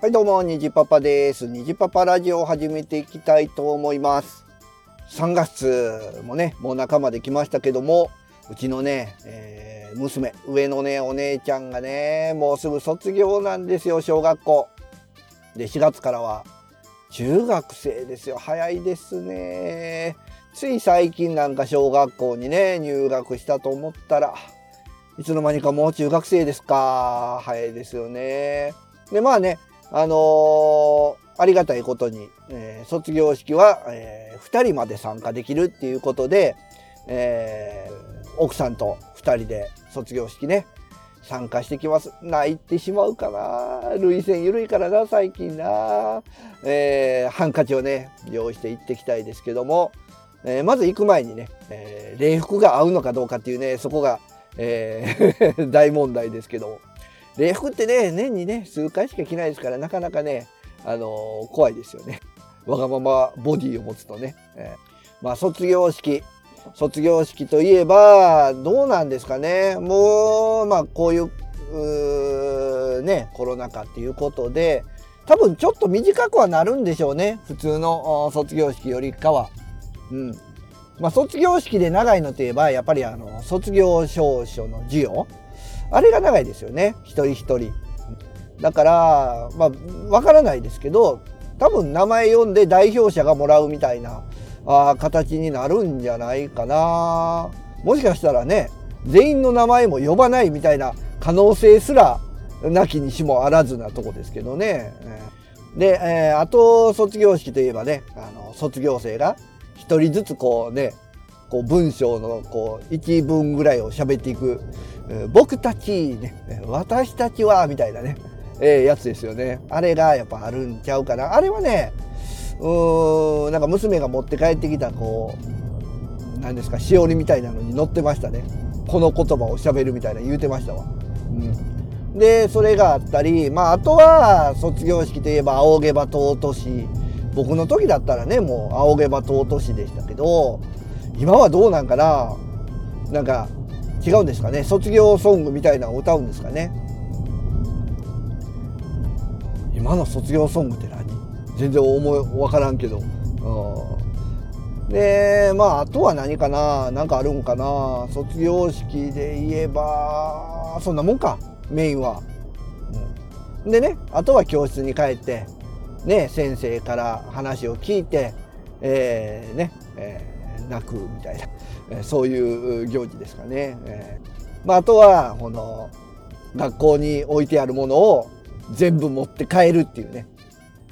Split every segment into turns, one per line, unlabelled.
はいどうも、にじパパです。にじパパラジオを始めていきたいと思います。3月もね、もう仲間で来ましたけども、うちのね、えー、娘、上のね、お姉ちゃんがね、もうすぐ卒業なんですよ、小学校。で、4月からは中学生ですよ。早いですね。つい最近なんか小学校にね、入学したと思ったら、いつの間にかもう中学生ですか。早いですよね。で、まあね、あのー、ありがたいことに、えー、卒業式は、えー、2人まで参加できるっていうことで、えー、奥さんと2人で卒業式ね、参加してきます。泣いてしまうかな。涙腺緩いからな、最近な。えー、ハンカチをね、用意して行ってきたいですけども、えー、まず行く前にね、えー、礼服が合うのかどうかっていうね、そこが、えー、大問題ですけども。礼服ってね、年にね、数回しか着ないですから、なかなかね、あのー、怖いですよね。わがままボディを持つとね。えー、まあ、卒業式。卒業式といえば、どうなんですかね。もう、まあ、こういう、うね、コロナ禍っていうことで、多分ちょっと短くはなるんでしょうね。普通の卒業式よりかは。うん。まあ、卒業式で長いのといえば、やっぱりあの、卒業証書の授与。あれが長いですよね一人一人。だからまあわからないですけど多分名前読んで代表者がもらうみたいなあ形になるんじゃないかな。もしかしたらね全員の名前も呼ばないみたいな可能性すらなきにしもあらずなとこですけどね。で、えー、あと卒業式といえばねあの卒業生が一人ずつこうねこう文章のこう一文ぐらいを喋っていく。僕たちね私たちはみたいなね、えー、やつですよね。あれがやっぱあるんちゃうかな。あれはねうーんなんか娘が持って帰ってきたこう何ですかしおりみたいなのに載ってましたね。この言葉を喋るみたいな言うてましたわ。うん、でそれがあったりまああとは卒業式といえば仰げば尊し僕の時だったらねもう仰げば尊しでしたけど今はどうなんかな？なんか違うんですかね？卒業ソングみたいなのを歌うんですかね？今の卒業ソングって何？全然思い分からんけど、うん、でまああとは何かな？何かあるんかな？卒業式で言えばそんなもんか。メインは、うん、でねあとは教室に帰ってね先生から話を聞いてえー、ね、えー泣くみたいな、えそういう行事ですかね。えまあ、あとはこの学校に置いてあるものを全部持って帰るっていうね。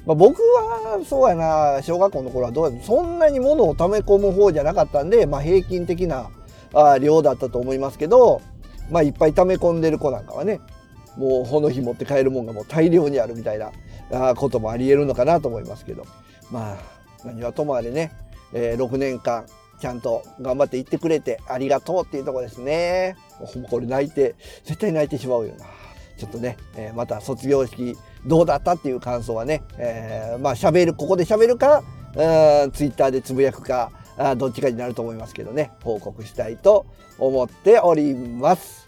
まあ、僕はそうやな小学校の頃はどうやそんなに物を溜め込む方じゃなかったんで、まあ、平均的なあ量だったと思いますけど、まあ、いっぱい溜め込んでる子なんかはねもうこの日持って帰るもんがもう大量にあるみたいなこともありえるのかなと思いますけどまあ何はともあれね、えー、6年間ちゃんと頑張って行ってくれてありがとうっていうとこですね。これ泣いて、絶対泣いてしまうよな。ちょっとね、えー、また卒業式どうだったっていう感想はね、えー、まあ喋る、ここで喋るか、ツイッターでつぶやくか、あどっちかになると思いますけどね、報告したいと思っております。